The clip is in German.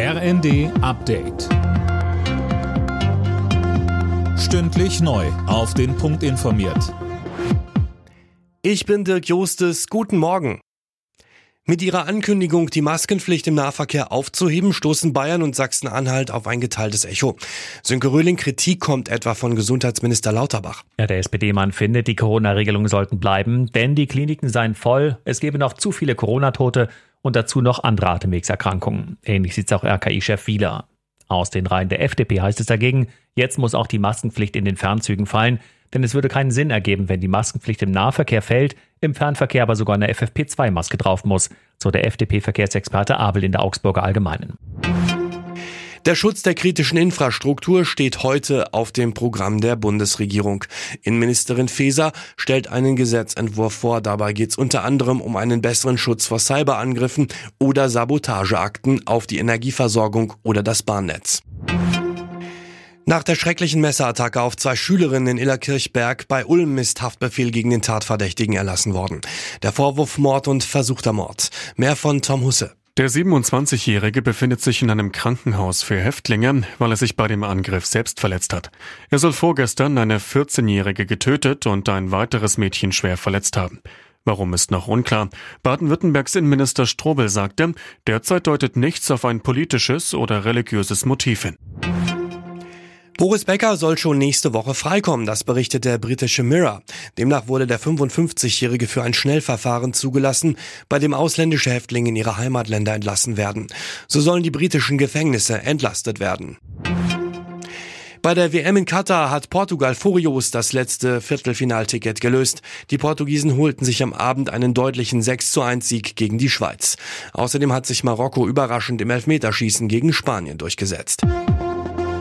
RND Update. Stündlich neu. Auf den Punkt informiert. Ich bin Dirk Jostes. Guten Morgen. Mit ihrer Ankündigung, die Maskenpflicht im Nahverkehr aufzuheben, stoßen Bayern und Sachsen-Anhalt auf ein geteiltes Echo. Sönke Röhling, Kritik kommt etwa von Gesundheitsminister Lauterbach. Ja, der SPD-Mann findet, die Corona-Regelungen sollten bleiben, denn die Kliniken seien voll, es gebe noch zu viele Corona-Tote und dazu noch andere Atemwegserkrankungen. Ähnlich sieht es auch RKI-Chef Wieler. Aus den Reihen der FDP heißt es dagegen, jetzt muss auch die Maskenpflicht in den Fernzügen fallen, denn es würde keinen Sinn ergeben, wenn die Maskenpflicht im Nahverkehr fällt, im Fernverkehr aber sogar eine FFP2-Maske drauf muss, so der FDP-Verkehrsexperte Abel in der Augsburger Allgemeinen. Der Schutz der kritischen Infrastruktur steht heute auf dem Programm der Bundesregierung. Innenministerin Faeser stellt einen Gesetzentwurf vor. Dabei geht es unter anderem um einen besseren Schutz vor Cyberangriffen oder Sabotageakten auf die Energieversorgung oder das Bahnnetz. Nach der schrecklichen Messerattacke auf zwei Schülerinnen in Illerkirchberg bei Ulm ist Haftbefehl gegen den Tatverdächtigen erlassen worden. Der Vorwurf Mord und versuchter Mord. Mehr von Tom Husse. Der 27-Jährige befindet sich in einem Krankenhaus für Häftlinge, weil er sich bei dem Angriff selbst verletzt hat. Er soll vorgestern eine 14-Jährige getötet und ein weiteres Mädchen schwer verletzt haben. Warum ist noch unklar. Baden-Württembergs Innenminister Strobel sagte, derzeit deutet nichts auf ein politisches oder religiöses Motiv hin. Boris Becker soll schon nächste Woche freikommen, das berichtet der britische Mirror. Demnach wurde der 55-Jährige für ein Schnellverfahren zugelassen, bei dem ausländische Häftlinge in ihre Heimatländer entlassen werden. So sollen die britischen Gefängnisse entlastet werden. Bei der WM in Katar hat Portugal furios das letzte Viertelfinalticket gelöst. Die Portugiesen holten sich am Abend einen deutlichen 6 zu 1 Sieg gegen die Schweiz. Außerdem hat sich Marokko überraschend im Elfmeterschießen gegen Spanien durchgesetzt.